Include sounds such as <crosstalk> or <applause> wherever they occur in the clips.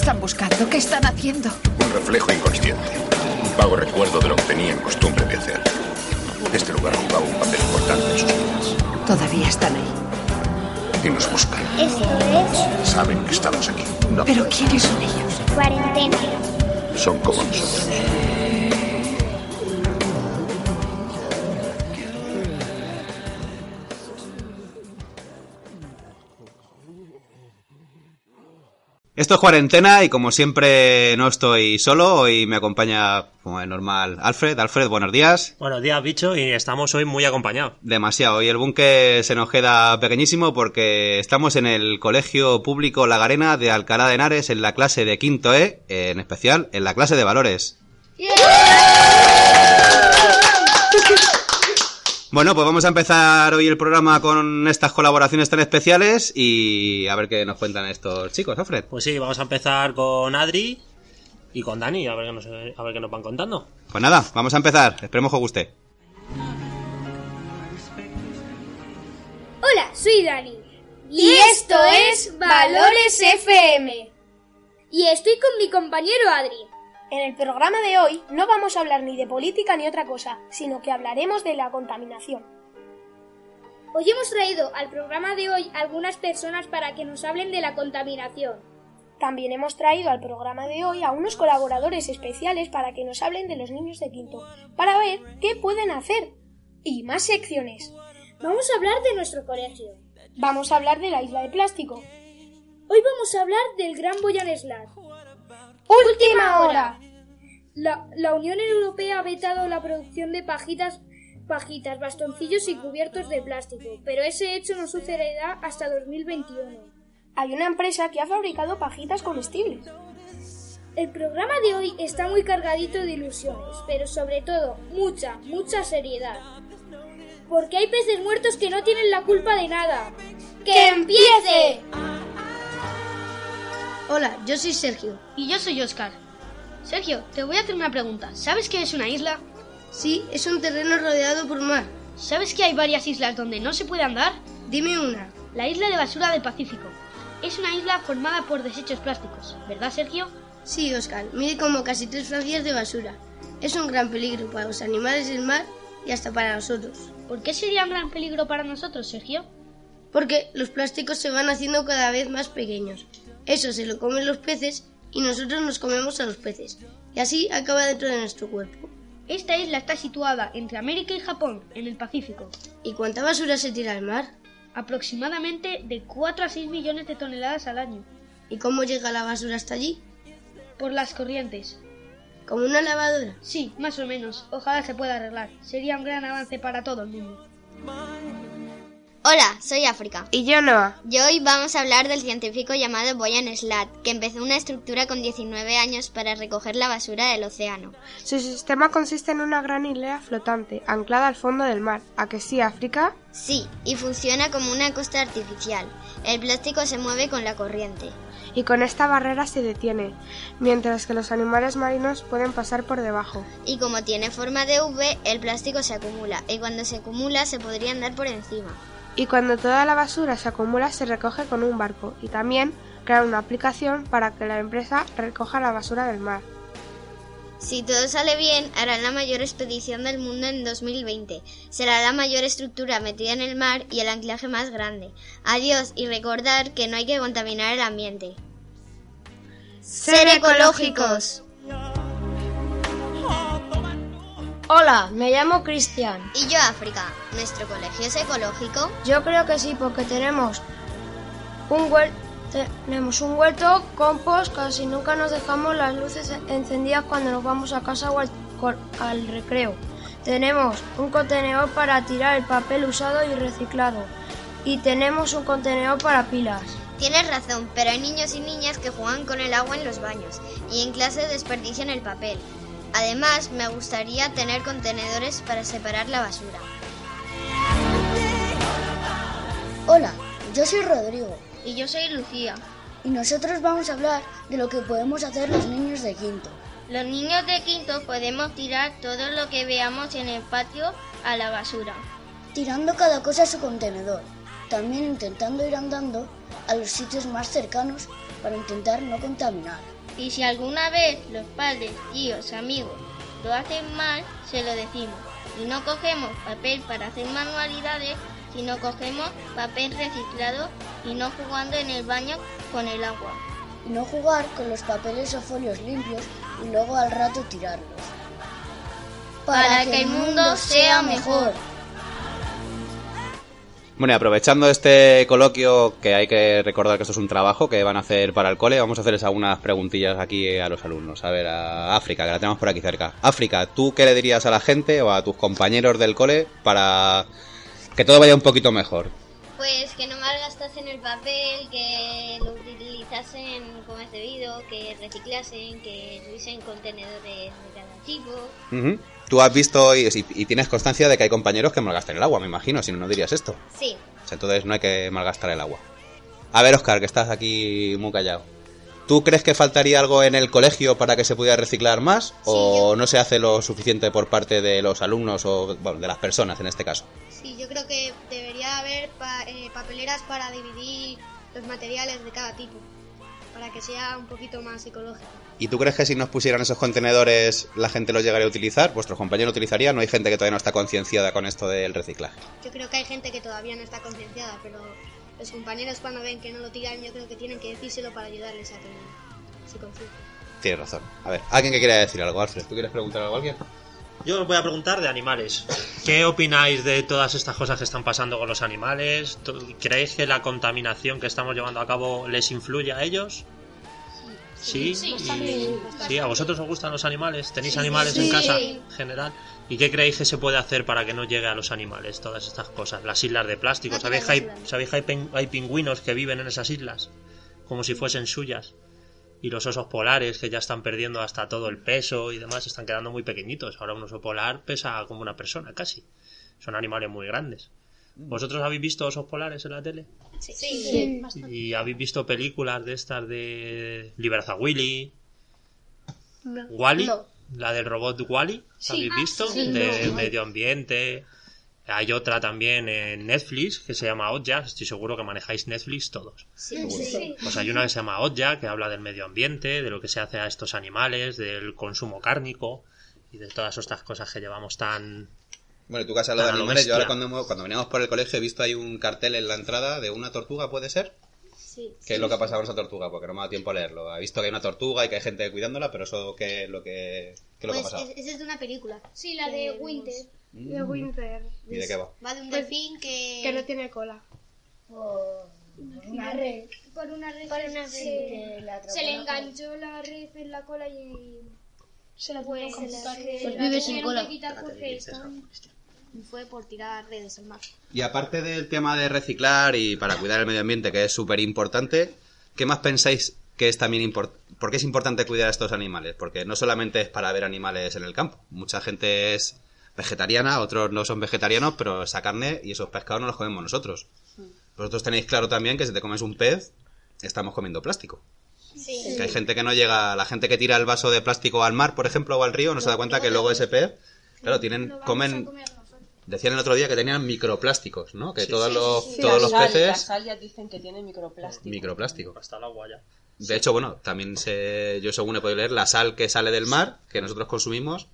Están buscando? ¿Qué están haciendo? Un reflejo inconsciente. Un vago recuerdo de lo que tenían costumbre de hacer. Este lugar jugaba un papel importante en sus vidas. Todavía están ahí. Y nos buscan. Es Saben que estamos aquí. No. ¿Pero quiénes son ellos? cuarentena. Son como nosotros. Esto es cuarentena y como siempre no estoy solo, hoy me acompaña como es normal Alfred. Alfred, buenos días. Buenos días, bicho, y estamos hoy muy acompañados. Demasiado. Hoy el búnker se nos queda pequeñísimo porque estamos en el Colegio Público Lagarena de Alcalá de Henares en la clase de quinto E, en especial en la clase de valores. Bueno, pues vamos a empezar hoy el programa con estas colaboraciones tan especiales y a ver qué nos cuentan estos chicos, Alfred. Pues sí, vamos a empezar con Adri y con Dani, a ver qué nos, a ver qué nos van contando. Pues nada, vamos a empezar. Esperemos que os guste. Hola, soy Dani. Y esto es Valores FM. Y estoy con mi compañero Adri. En el programa de hoy no vamos a hablar ni de política ni otra cosa, sino que hablaremos de la contaminación. Hoy hemos traído al programa de hoy algunas personas para que nos hablen de la contaminación. También hemos traído al programa de hoy a unos colaboradores especiales para que nos hablen de los niños de quinto, para ver qué pueden hacer. Y más secciones. Vamos a hablar de nuestro colegio. Vamos a hablar de la isla de plástico. Hoy vamos a hablar del Gran Boyan Slat. ¡Última hora! La, la Unión Europea ha vetado la producción de pajitas, pajitas, bastoncillos y cubiertos de plástico, pero ese hecho no sucederá hasta 2021. Hay una empresa que ha fabricado pajitas comestibles. El programa de hoy está muy cargadito de ilusiones, pero sobre todo mucha, mucha seriedad. Porque hay peces muertos que no tienen la culpa de nada. ¡Que empiece! Hola, yo soy Sergio. Y yo soy Oscar. Sergio, te voy a hacer una pregunta. ¿Sabes qué es una isla? Sí, es un terreno rodeado por mar. ¿Sabes que hay varias islas donde no se puede andar? Dime una. La isla de basura del Pacífico. Es una isla formada por desechos plásticos, ¿verdad, Sergio? Sí, Oscar. Mide como casi tres francias de basura. Es un gran peligro para los animales del mar y hasta para nosotros. ¿Por qué sería un gran peligro para nosotros, Sergio? Porque los plásticos se van haciendo cada vez más pequeños. Eso se lo comen los peces y nosotros nos comemos a los peces. Y así acaba dentro de nuestro cuerpo. Esta isla está situada entre América y Japón, en el Pacífico. ¿Y cuánta basura se tira al mar? Aproximadamente de 4 a 6 millones de toneladas al año. ¿Y cómo llega la basura hasta allí? Por las corrientes. ¿Como una lavadora? Sí, más o menos. Ojalá se pueda arreglar. Sería un gran avance para todo el mundo. Hola, soy África. Y yo Noah. Y hoy vamos a hablar del científico llamado Boyan Slat, que empezó una estructura con 19 años para recoger la basura del océano. Su sistema consiste en una gran hilera flotante, anclada al fondo del mar. ¿A que sí, África? Sí, y funciona como una costa artificial. El plástico se mueve con la corriente. Y con esta barrera se detiene, mientras que los animales marinos pueden pasar por debajo. Y como tiene forma de V, el plástico se acumula, y cuando se acumula se podría andar por encima. Y cuando toda la basura se acumula se recoge con un barco y también crear una aplicación para que la empresa recoja la basura del mar. Si todo sale bien, harán la mayor expedición del mundo en 2020. Será la mayor estructura metida en el mar y el anclaje más grande. Adiós y recordar que no hay que contaminar el ambiente. ¡Ser ecológicos! Hola, me llamo Cristian. Y yo África. ¿Nuestro colegio es ecológico? Yo creo que sí, porque tenemos un huerto, tenemos un huerto, compost, casi nunca nos dejamos las luces encendidas cuando nos vamos a casa o al, al recreo. Tenemos un contenedor para tirar el papel usado y reciclado. y tenemos un contenedor para pilas. Tienes razón, pero hay niños y niñas que juegan con el agua en los baños y en clase desperdician el papel. Además, me gustaría tener contenedores para separar la basura. Hola, yo soy Rodrigo. Y yo soy Lucía. Y nosotros vamos a hablar de lo que podemos hacer los niños de quinto. Los niños de quinto podemos tirar todo lo que veamos en el patio a la basura. Tirando cada cosa a su contenedor. También intentando ir andando a los sitios más cercanos para intentar no contaminar. Y si alguna vez los padres, tíos, amigos lo hacen mal, se lo decimos. Y no cogemos papel para hacer manualidades, sino cogemos papel reciclado y no jugando en el baño con el agua. Y no jugar con los papeles o folios limpios y luego al rato tirarlos. Para, que, el mundo sea mejor. Bueno, y aprovechando este coloquio, que hay que recordar que esto es un trabajo que van a hacer para el cole, vamos a hacerles algunas preguntillas aquí a los alumnos. A ver, a África, que la tenemos por aquí cerca. África, ¿tú qué le dirías a la gente o a tus compañeros del cole para que todo vaya un poquito mejor? Pues que no malgastasen el papel, que lo utilizasen como es debido, que reciclasen, que tuviesen contenedores de cada tipo. Ujú. Tú has visto y, y- tienes constancia de que hay compañeros que malgastan el agua, me imagino, si no, no dirías esto. Sí. O sea, entonces no hay que malgastar el agua. A ver, Oscar, que estás aquí muy callado. ¿Tú crees que faltaría algo en el colegio para que se pudiera reciclar más? ¿O no se hace lo suficiente por parte de los alumnos o bueno, de las personas en este caso? Sí, yo creo que debería haber pa- eh, papeleras para dividir los materiales de cada tipo, para que sea un poquito más ecológico. ¿Y tú crees que si nos pusieran esos contenedores la gente los llegaría a utilizar? ¿Vuestros compañeros lo utilizarían? ¿No hay gente que todavía no está concienciada con esto del reciclaje? Yo creo que hay gente que todavía no está concienciada, pero los compañeros cuando ven que no lo tiran, yo creo que tienen que decírselo para ayudarles a que se conciencien. Tienes razón. A ver, ¿alguien que quiera decir algo, Alfred? ¿Tú quieres preguntar algo a alguien? Yo os voy a preguntar de animales. <laughs> ¿Qué opináis de todas estas cosas que están pasando con los animales? ¿Tú- ¿Creéis que la contaminación que estamos llevando a cabo les influye a ellos? Sí, Sí, sí, ¿a vosotros os gustan los animales? ¿Tenéis Sí, animales en sí. casa en general? ¿Y qué creéis que se puede hacer para que no llegue a los animales todas estas cosas? Las islas de plástico. ¿Sabéis que hay, sabéis que hay, pen- hay pingüinos que viven en esas islas? Como si fuesen suyas. Y los osos polares que ya están perdiendo hasta todo el peso y demás, están quedando muy pequeñitos. Ahora un oso polar pesa como una persona casi. Son animales muy grandes. ¿Vosotros habéis visto osos polares en la tele? Sí, Sí. ¿Y habéis visto películas de estas de Libertad Willy? ¿Wally? No. La del robot Wally, Sí. ¿habéis visto? Sí, de no. medio ambiente. Hay otra también en Netflix que se llama Otja. Estoy seguro que manejáis Netflix todos. Sí, sí. Pues hay una que se llama Otja que habla del medio ambiente, de lo que se hace a estos animales, del consumo cárnico y de todas estas cosas que llevamos tan. Bueno, tú que has hablado de animales, yo ahora cuando, cuando veníamos por el colegio he visto ahí un cartel en la entrada de una tortuga, ¿puede ser? Sí. ¿Qué es lo que ha pasado con esa tortuga? Porque no me ha dado tiempo a leerlo. He visto que hay una tortuga y que hay gente cuidándola, pero eso ¿qué es lo que, qué es lo que ha Pues pasado? es- esa es de una película. Sí, la de Winter. De Winter. ¿Y de qué va? Va de un Pues, delfín que... Que no tiene cola. Una red. Por una red. Por una red se, que la atrapó se le enganchó la red en la cola y. Se la pues, la- Pues la vive sin cola. porque fue por tirar redes al mar. Y aparte del tema de reciclar y para cuidar el medio ambiente, que es súper importante, ¿qué más pensáis que es también importante? ¿Por qué es importante cuidar a estos animales? Porque no solamente es para ver animales en el campo. Mucha gente es vegetariana, otros no son vegetarianos, pero esa carne y esos pescados no los comemos nosotros. Vosotros tenéis claro también que si te comes un pez, estamos comiendo plástico. Sí. Que hay gente que no llega, la gente que tira el vaso de plástico al mar, por ejemplo, o al río, no se da cuenta que luego ese pez, claro, tienen, comen, decían el otro día que tenían microplásticos, ¿no? Que todos los, Sí, todos la los sal, peces, La sal ya dicen que tiene microplástico. microplástico. Hasta el agua ya. De hecho, bueno, también se, yo según he podido leer, la sal que sale del mar, que nosotros consumimos,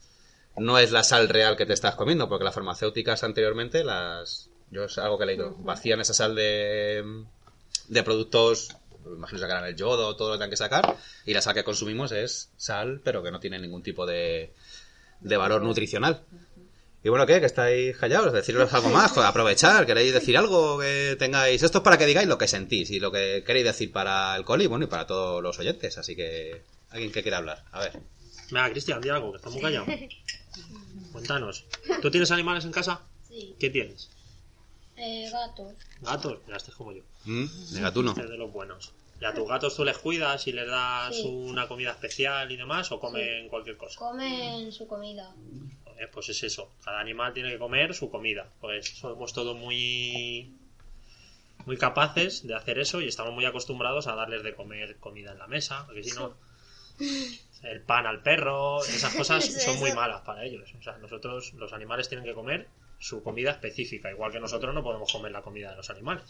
no es la sal real que te estás comiendo, porque las farmacéuticas anteriormente, las, yo es algo que he leído, vacían esa sal de, de productos, me imagino sacarán el yodo, todo lo que tengan que sacar, y la sal que consumimos es sal, pero que no tiene ningún tipo de, de valor nutricional. Y bueno, ¿qué? Que estáis callados, deciros algo más, joder, aprovechar, queréis decir algo que tengáis. Esto es para que digáis lo que sentís y lo que queréis decir para el coli, bueno, y para todos los oyentes. Así que, alguien que quiera hablar, a ver. Venga, Cristian, di algo, que está muy callado. <laughs> Cuéntanos. ¿Tú tienes animales en casa? Sí. ¿Qué tienes? Eh, gatos. Gatos, ya estés como yo. Mm, de gatuno. Este es de los buenos. ¿Y a tus gatos tú les cuidas y les das Sí. una comida especial y demás o comen cualquier cosa? Comen su comida. Eh, pues es eso, cada animal tiene que comer su comida. Pues somos todos muy muy capaces de hacer eso y estamos muy acostumbrados a darles de comer comida en la mesa, porque si no el pan al perro, esas cosas <laughs> son muy malas para ellos. O sea, nosotros los animales tienen que comer su comida específica, igual que nosotros no podemos comer la comida de los animales.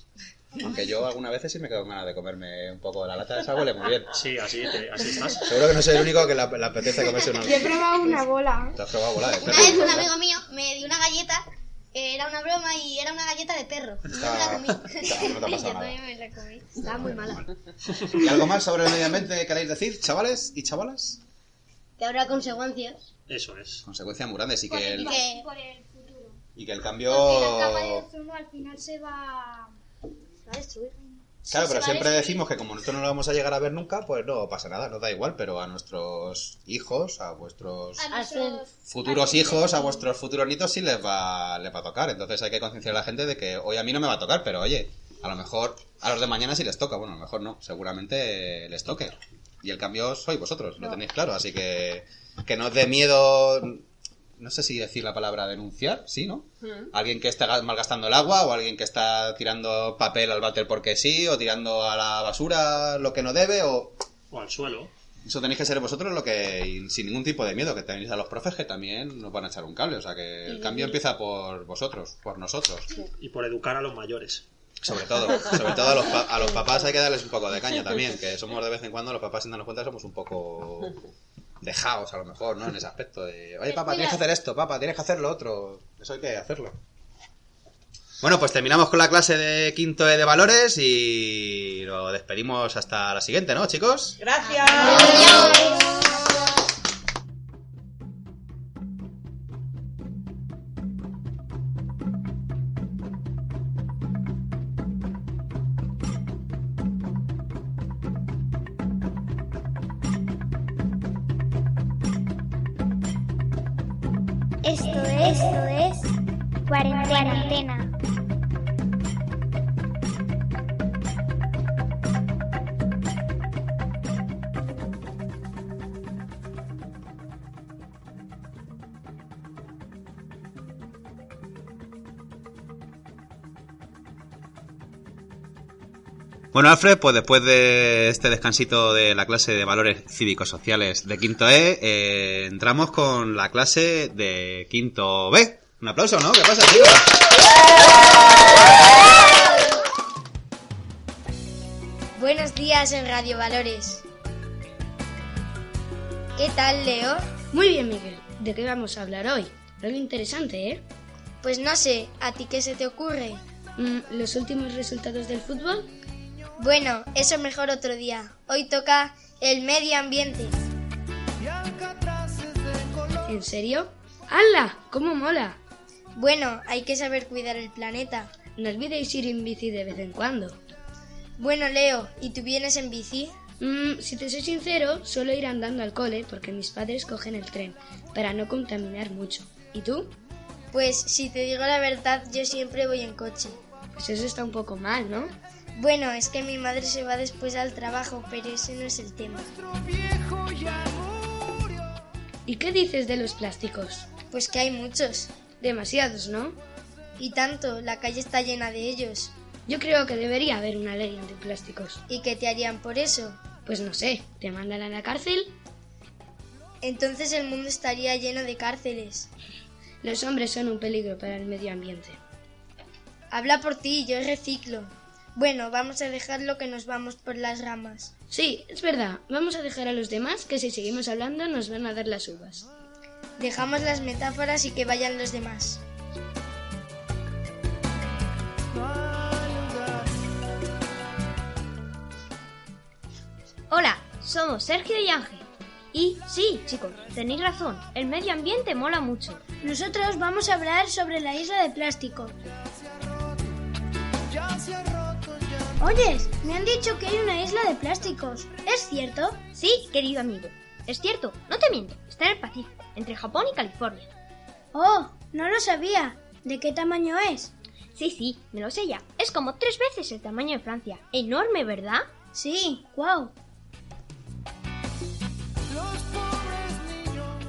Aunque yo algunas veces sí me quedo con ganas de comerme un poco de la lata esa, huele muy bien. Sí, así, te- así estás. Seguro que no soy el único que le apetece comerse una. Yo he probado una bola. ¿Te has probado bola de Una vez un amigo mío me dio una galleta, que era una broma y era una galleta de perro. Y yo me la comí. no te ha <laughs> pasado Yo nada. también me la comí. Estaba muy mala. <laughs> ¿Y algo más sobre el medio ambiente que queréis decir, chavales y chavalas? Que habrá consecuencias. Eso es. Consecuencias muy grandes y que el, Que- Por el futuro. Y que el Porque la capa de cambio... ozono al final se va va a destruir. Claro, pero siempre decimos que como nosotros no lo vamos a llegar a ver nunca, pues no pasa nada, nos da igual, pero a nuestros hijos, a vuestros A nuestros- futuros hijos, a vuestros futuros nietos sí les va, les va a tocar. Entonces hay que concienciar a la gente de que hoy a mí no me va a tocar, pero oye, a lo mejor a los de mañana sí les toca. Bueno, a lo mejor no, seguramente les toque. Y el cambio sois vosotros, lo tenéis claro. Así que que no os dé miedo, no sé si decir la palabra denunciar, sí, ¿no? Alguien que está ga- malgastando el agua o alguien que está tirando papel al váter porque sí o tirando a la basura lo que no debe o... O al suelo. Eso tenéis que ser vosotros lo que, y sin ningún tipo de miedo, que tenéis a los profes que también nos van a echar un cable. O sea que el cambio empieza por vosotros, por nosotros. Y por educar a los mayores. Sobre todo, sobre todo a los, pa- a los papás hay que darles un poco de caña también, que somos de vez en cuando, los papás sin darnos cuenta somos un poco <laughs> dejados a lo mejor, ¿no? En ese aspecto de, oye papá, tienes que hacer esto, papá, tienes que hacer lo otro. Eso hay que hacerlo. Bueno, pues terminamos con la clase de quinto E de valores y lo despedimos hasta la siguiente, ¿no, chicos? Gracias. Esto es, esto es cuarentena. Bueno, Alfred, pues después de este descansito de la clase de valores cívicos sociales de quinto E, eh, entramos con la clase de quinto B. Un aplauso, ¿no? ¿Qué pasa, chicos? Buenos días en Radio Valores. ¿Qué tal, Leo? Muy bien, Miguel. ¿De qué vamos a hablar hoy? Algo interesante, ¿eh? Pues no sé, ¿a ti qué se te ocurre? Mm, ¿Los últimos resultados del fútbol? Bueno, eso mejor otro día. Hoy toca el medio ambiente. ¿En serio? ¡Hala! ¿Cómo mola? Bueno, hay que saber cuidar el planeta. No olvidéis ir en bici de vez en cuando. Bueno, Leo, ¿y tú vienes en bici? Mm, si te soy sincero, suelo ir andando al cole porque mis padres cogen el tren para no contaminar mucho. ¿Y tú? Pues si te digo la verdad, yo siempre voy en coche. Pues eso está un poco mal, ¿no? Bueno, es que mi madre se va después al trabajo, pero ese no es el tema. ¿Y qué dices de los plásticos? Pues que hay muchos. Demasiados, ¿no? Y tanto, la calle está llena de ellos. Yo creo que debería haber una ley antiplásticos. ¿Y qué te harían por eso? Pues no sé, ¿te mandan a la cárcel? Entonces el mundo estaría lleno de cárceles. Los hombres son un peligro para el medio ambiente. Habla por ti, yo reciclo. Bueno, vamos a dejarlo que nos vamos por las ramas. Sí, es verdad. Vamos a dejar a los demás que si seguimos hablando nos van a dar las uvas. Dejamos las metáforas y que vayan los demás. Hola, somos Sergio y Ángel. Y sí, chicos, tenéis razón, el medio ambiente mola mucho. Nosotros vamos a hablar sobre la isla de plástico. Oyes, me han dicho que hay una isla de plásticos. ¿Es cierto? Sí, querido amigo. Es cierto, no te miento, está en el Pacífico, entre Japón y California. Oh, no lo sabía. ¿De qué tamaño es? Sí, sí, me lo sé ya. Es como tres veces el tamaño de Francia. Enorme, ¿verdad? Sí, wow.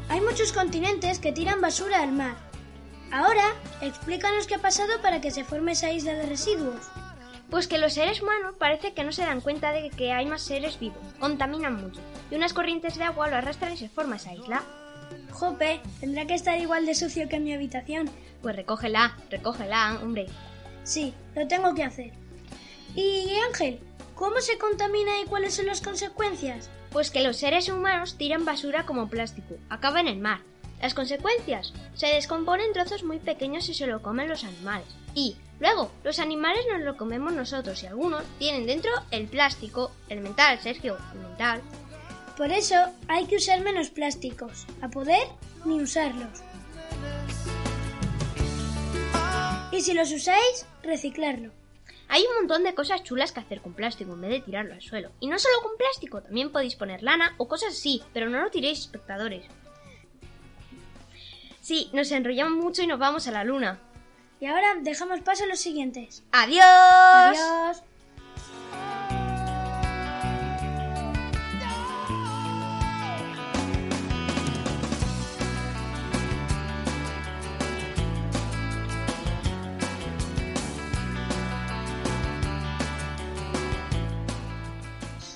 Hay muchos continentes que tiran basura al mar. Ahora, explícanos qué ha pasado para que se forme esa isla de residuos. Pues que los seres humanos parece que no se dan cuenta de que hay más seres vivos, contaminan mucho, y unas corrientes de agua lo arrastran y se forma esa isla. Jope, tendrá que estar igual de sucio que en mi habitación. Pues recógela, recógela, hombre. Sí, lo tengo que hacer. Y Ángel, ¿cómo se contamina y cuáles son las consecuencias? Pues que los seres humanos tiran basura como plástico, acaba en el mar. Las consecuencias, se descompone en trozos muy pequeños y se lo comen los animales. Y, luego, los animales nos lo comemos nosotros y algunos tienen dentro el plástico, el mental, Sergio, el mental. Por eso hay que usar menos plásticos, a poder ni usarlos. Y si los usáis, reciclarlo. Hay un montón de cosas chulas que hacer con plástico en vez de tirarlo al suelo. Y no solo con plástico, también podéis poner lana o cosas así, pero no lo tiréis, espectadores. Sí, nos enrollamos mucho y nos vamos a la luna. Y ahora dejamos paso a los siguientes. ¡Adiós! Adiós.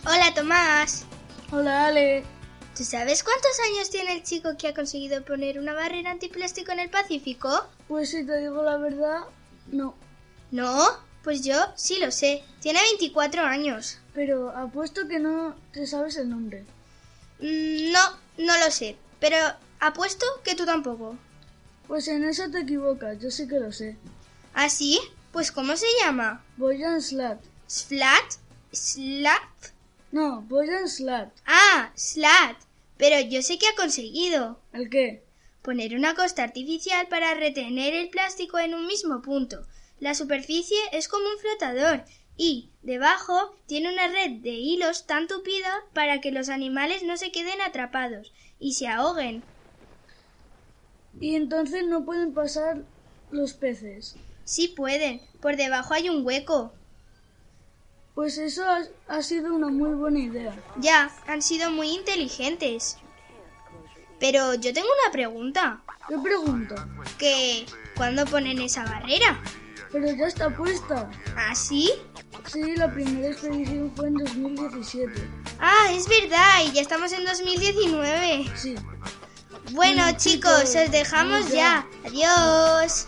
Hola Tomás. Hola Ale. ¿Tú sabes cuántos años tiene el chico que ha conseguido poner una barrera antiplástico en el Pacífico? Pues si te digo la verdad, no. ¿No? Pues yo sí lo sé. Tiene 24 años. Pero apuesto que no te sabes el nombre. Mm, no, no lo sé. Pero apuesto que tú tampoco. Pues en eso te equivocas, yo sí que lo sé. ¿Ah, sí? Pues ¿cómo se llama? Boyan Slat. ¿Slat? ¿Slat? No, Boyan Slat. Ah, Slat. Pero yo sé que ha conseguido. ¿El qué? Poner una costa artificial para retener el plástico en un mismo punto. La superficie es como un flotador y debajo tiene una red de hilos tan tupida para que los animales no se queden atrapados y se ahoguen. Y entonces no pueden pasar los peces. Sí pueden. Por debajo hay un hueco. Pues eso ha, ha sido una muy buena idea. Ya, han sido muy inteligentes. Pero yo tengo una pregunta. ¿Qué pregunta? Que, ¿cuándo ponen esa barrera? Pero ya está puesta. ¿Ah, sí? Sí, la primera expedición fue en 2017. Ah, es verdad, y ya estamos en 2019. Sí. Bueno, Bueno, chicos, chicos, os dejamos ya. ya. Adiós.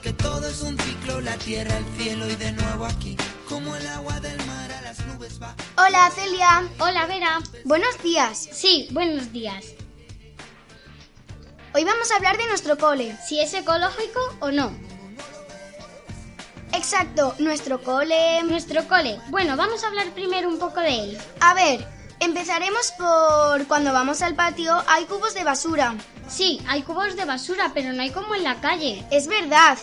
que todo es un ciclo, la tierra, el cielo y de nuevo aquí, como el agua del mar a las nubes va. Hola, Celia. Hola, Vera. Buenos días. Sí, buenos días. Hoy vamos a hablar de nuestro cole. Si es ecológico o no. Exacto, nuestro cole. Nuestro cole. Bueno, vamos a hablar primero un poco de él. A ver, empezaremos por cuando vamos al patio hay cubos de basura. Sí, hay cubos de basura, pero no hay como en la calle. Es verdad.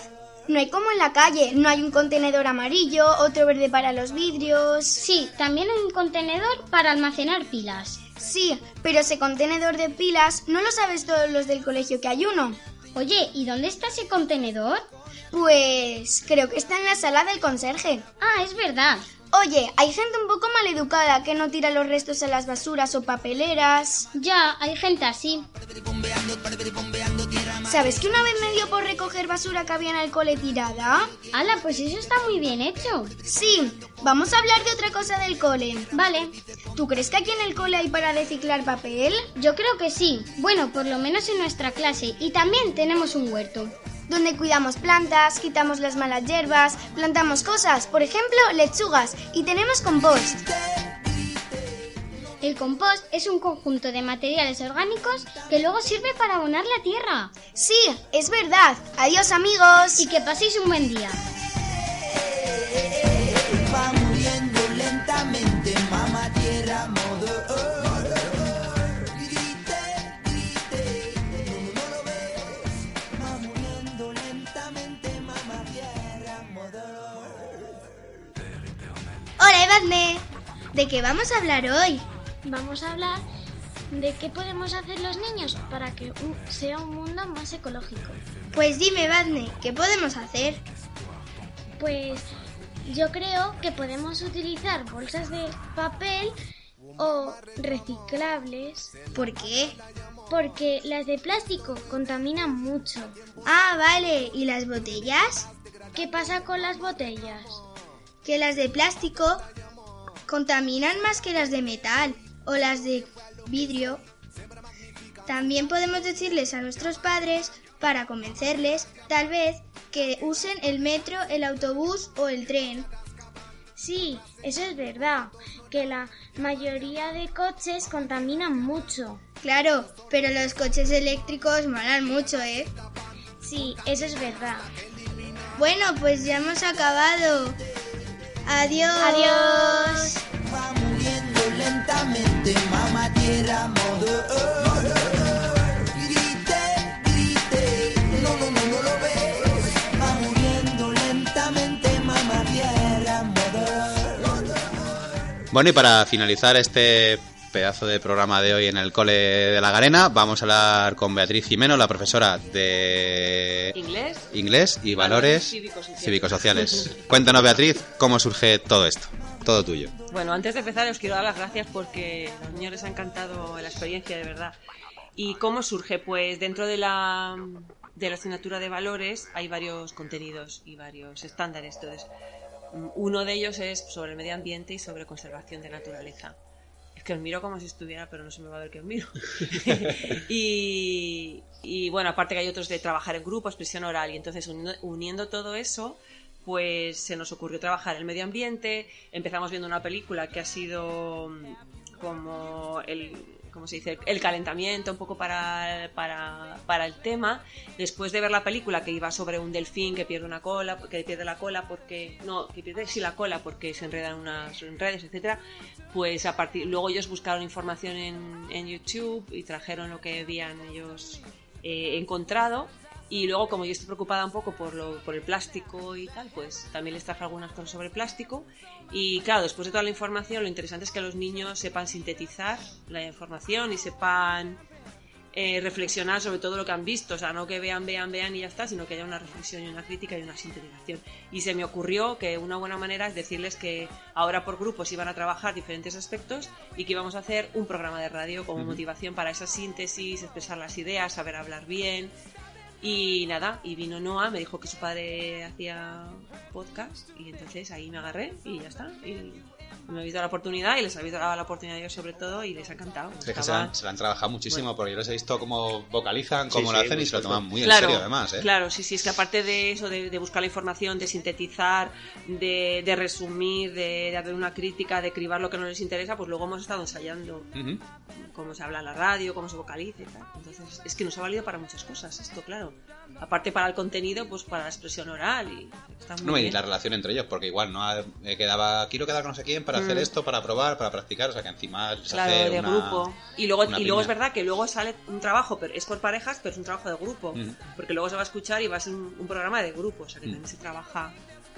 No hay como en la calle, no hay un contenedor amarillo, otro verde para los vidrios. Sí, también hay un contenedor para almacenar pilas. Sí, pero ese contenedor de pilas no lo sabes todos los del colegio que hay uno. Oye, ¿y dónde está ese contenedor? Pues creo que está en la sala del conserje. Ah, es verdad. Oye, hay gente un poco maleducada que no tira los restos a las basuras o papeleras. Ya, hay gente así. ¿Sabes que una vez me dio por recoger basura que había en el cole tirada? Ala, pues eso está muy bien hecho. Sí, vamos a hablar de otra cosa del cole. Vale. ¿Tú crees que aquí en el cole hay para reciclar papel? Yo creo que sí. Bueno, por lo menos en nuestra clase. Y también tenemos un huerto. Donde cuidamos plantas, quitamos las malas hierbas, plantamos cosas, por ejemplo, lechugas, y tenemos compost. El compost es un conjunto de materiales orgánicos que luego sirve para abonar la tierra. Sí, es verdad. Adiós amigos. Y que paséis un buen día. Qué vamos a hablar hoy? Vamos a hablar de qué podemos hacer los niños para que sea un mundo más ecológico. Pues dime, Badne, ¿qué podemos hacer? Pues yo creo que podemos utilizar bolsas de papel o reciclables. ¿Por qué? Porque las de plástico contaminan mucho. Ah, vale. ¿Y las botellas? ¿Qué pasa con las botellas? Que las de plástico contaminan más que las de metal o las de vidrio. También podemos decirles a nuestros padres, para convencerles, tal vez, que usen el metro, el autobús o el tren. Sí, eso es verdad, que la mayoría de coches contaminan mucho. Claro, pero los coches eléctricos molan mucho, ¿eh? Sí, eso es verdad. Bueno, pues ya hemos acabado. Adiós. Adiós. Va muriendo lentamente, mamá tierra, Bueno, y para finalizar este pedazo de programa de hoy en el Cole de la Garena, vamos a hablar con Beatriz Jimeno, la profesora de Inglés. inglés y valores cívicos-sociales. cívico-sociales. Cuéntanos, Beatriz, cómo surge todo esto. Todo tuyo. Bueno, antes de empezar os quiero dar las gracias porque a los niños les ha encantado la experiencia, de verdad. ¿Y cómo surge? Pues dentro de la, de la asignatura de valores hay varios contenidos y varios estándares. Entonces, mm, uno de ellos es sobre el medio ambiente y sobre conservación de naturaleza. Que os miro como si estuviera, pero no se me va a ver que os miro. <laughs> y, y, bueno, aparte que hay otros de trabajar en grupo, expresión oral. Y entonces uniendo, uniendo todo eso, pues se nos ocurrió trabajar el medio ambiente. Empezamos viendo una película que ha sido mm, como el, ¿cómo se dice? El calentamiento un poco para, para, para el tema. Después de ver la película que iba sobre un delfín que pierde una cola, que pierde la cola porque no, que pierde sí la cola porque se enredan unas redes, etcétera. Pues a partir luego ellos buscaron información en, en YouTube y trajeron lo que habían ellos eh, encontrado y luego, como yo estoy preocupada un poco por, lo, por el plástico y tal, pues también les traje algunas cosas sobre plástico. Y claro, después de toda la información, lo interesante es que los niños sepan sintetizar la información y sepan eh, reflexionar sobre todo lo que han visto. O sea, no que vean, vean, vean y ya está, sino que haya una reflexión y una crítica y una sintetización. Y se me ocurrió que una buena manera es decirles que ahora por grupos iban a trabajar diferentes aspectos y que íbamos a hacer un programa de radio como motivación para esa síntesis, expresar las ideas, saber hablar bien. Y nada, y vino Noah, me dijo que su padre hacía podcast y entonces ahí me agarré y ya está. Y me habéis dado la oportunidad y les habéis dado la oportunidad yo sobre todo y les ha encantado. Es que se, han, se la han trabajado muchísimo Bueno. porque yo les he visto cómo vocalizan, Sí, cómo lo sí, hacen y se lo toman muy en claro, serio además. ¿eh? Claro, sí, sí, es que aparte de eso, de, de buscar la información, de sintetizar, de, de resumir, de, de hacer una crítica, de cribar lo que no les interesa, pues luego hemos estado ensayando Ujú. cómo se habla en la radio, cómo se vocaliza y tal. Entonces, es que nos ha valido para muchas cosas esto, claro. Aparte para el contenido, pues para la expresión oral y está muy No, y bien. la relación entre ellos, porque igual no ha- eh, quedaba, quiero quedar con no sé quién para hacer Mm. esto, para probar, para practicar, o sea que encima se Claro, hace de una- grupo. Y luego, una y luego es verdad que luego sale un trabajo, pero es por parejas, pero es un trabajo de grupo. Porque luego se va a escuchar y va a ser un, un programa de grupo. O sea que Mm. también se trabaja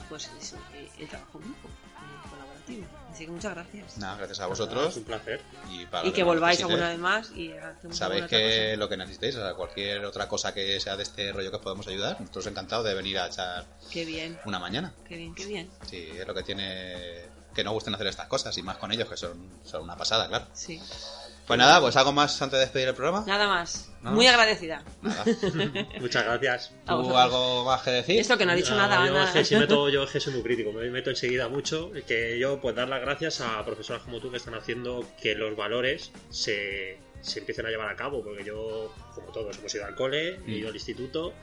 pues eso, eh, el trabajo en grupo, eh, colaborativo. Así que muchas gracias. Nada, gracias a vosotros. Es un placer. Y, para y lo que volváis alguna vez más y hacemos Sabéis que cosa. lo que necesitéis, o sea, cualquier otra cosa que sea de este rollo que os podemos ayudar, nosotros encantados de venir a echar Qué bien. una mañana. Qué bien, qué bien. Sí, es lo que tiene que no gusten hacer estas cosas y más con ellos que son, son una pasada, claro. Sí. Pues nada, pues algo más antes de despedir el programa. Nada más. ¿Nada Muy agradecida. <laughs> Muchas gracias. ¿Tú algo más que decir? Esto que no ha dicho Ah, nada. Yo nada. es que sí meto, <laughs> yo es que soy muy crítico, me meto enseguida mucho. Que yo, pues dar las gracias a profesoras como tú que están haciendo que los valores se, se empiecen a llevar a cabo. Porque yo, como todos, hemos ido al cole, he Mm. ido al instituto.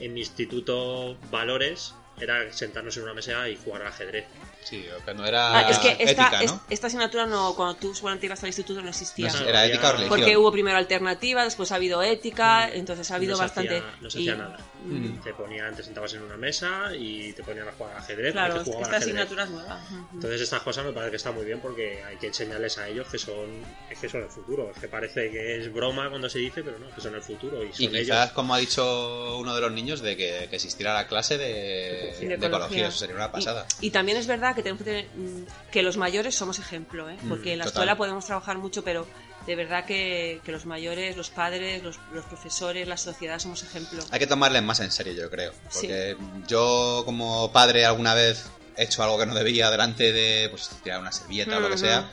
En mi instituto, valores era sentarnos en una mesa y jugar al ajedrez. Sí, cuando era Ah, es que esta, ética, es- ¿no? esta asignatura no, cuando tú seguramente ibas al instituto no existía. No era ética o religión. Porque hubo primero alternativa, después ha habido ética, entonces ha habido no bastante. Hacía, no se y- hacía nada. Mm. Te ponían, te sentabas en una mesa y te ponían a jugar al ajedrez. Claro, esta ajedrez. asignatura es nueva. Entonces estas cosas me parece que está muy bien porque hay que enseñarles a ellos que son, es que son el futuro. Es que parece que es broma cuando se dice, pero no, que son el futuro y son Y quizás, ellos. como ha dicho uno de los niños, de que, que existiera la clase de, de, Y de ecología. ecología. Eso sería una pasada. Y también es verdad que tenemos que tener mm, que los mayores somos ejemplo, ¿eh? Mm, porque en la total. escuela podemos trabajar mucho, pero de verdad que, que los mayores, los padres, los, los profesores, la sociedad somos ejemplo. Hay que tomarles más en serio, yo creo. Porque yo, como padre, alguna vez he hecho algo que no debía delante de pues, tirar una servilleta o lo que sea.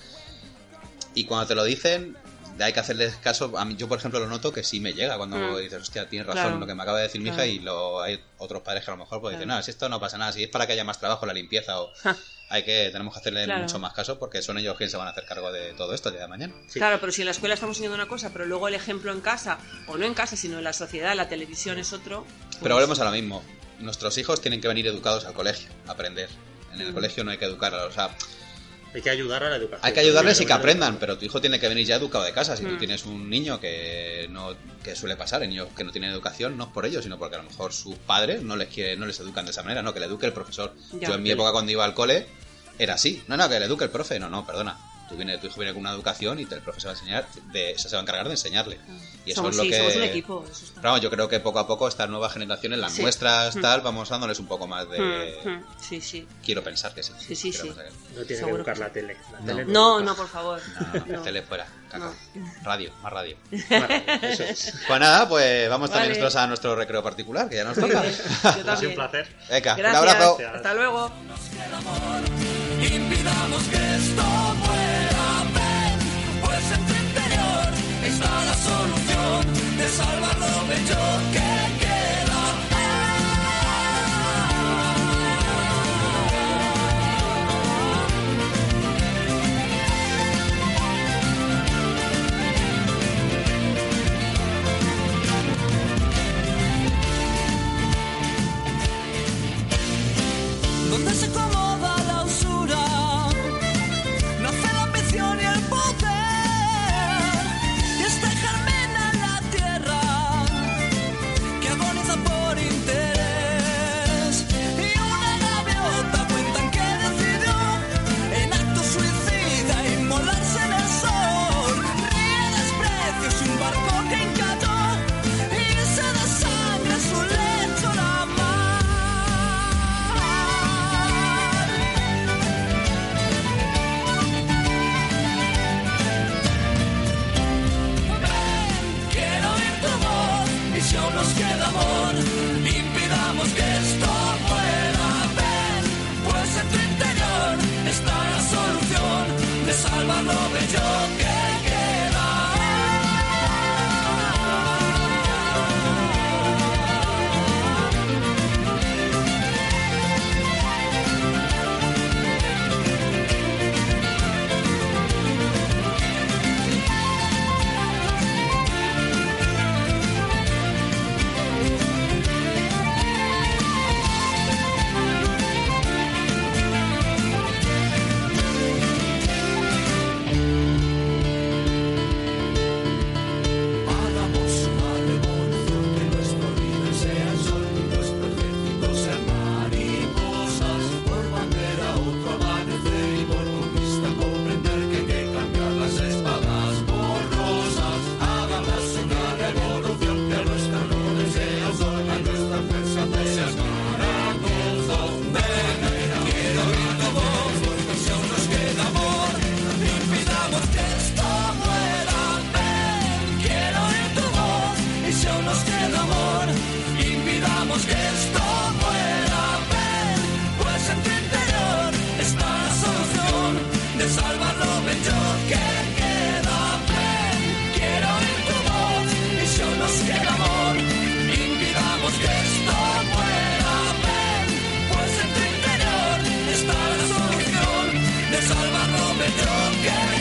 Y cuando te lo dicen, hay que hacerles caso. A mí, yo, por ejemplo, lo noto que sí me llega cuando Mm. dices, hostia, tienes razón Claro. lo que me acaba de decir mi hija. Y lo, hay otros padres que a lo mejor pues, dicen, Claro. no, si esto no pasa nada, si es para que haya más trabajo la limpieza o. Hay que, tenemos que hacerle Claro. mucho más caso porque son ellos quienes se van a hacer cargo de todo esto el día de mañana. Claro, pero si en la escuela estamos enseñando una cosa, pero luego el ejemplo en casa, o no en casa, sino en la sociedad, la televisión es otro. Pero volvemos a lo mismo. Nuestros hijos tienen que venir educados al colegio, a aprender. En el Mm. colegio no hay que educar a los... O sea, Hay que ayudar a la educación. hay que ayudarles y que aprendan, pero tu hijo tiene que venir ya educado de casa. Si tú Mm. tienes un niño que no que suele pasar, niños que no tienen educación, no es por ello, sino porque a lo mejor sus padres no les quiere, no les educan de esa manera, no, que le eduque el profesor. Ya. Yo en mi época cuando iba al cole era así. No, no, que le eduque el profe. No, no, perdona. Tú viene, tu hijo viene con una educación y te, el profesor va a enseñar, de, se va a encargar de enseñarle. Y eso Somos- es lo sí, que... somos un equipo, eso está. Pero vamos, yo creo que poco a poco estas nuevas generaciones, las Sí. nuestras, Mm. tal, vamos dándoles un poco más de... Mm, mm, Sí, sí. Quiero pensar que sí. Sí, sí, sí. que. No tiene que que la tele. La No. tele No, por favor. No, No. tele fuera, caca. Radio, más radio. <laughs> Eso es. Pues nada, pues vamos también Vale. nosotros a nuestro recreo particular, que ya nos toca. <laughs> Ha sido un placer. Venga, un Gracias. abrazo. Hasta luego. Impidamos que esto está la solución. De salvar lo bello que salvar lo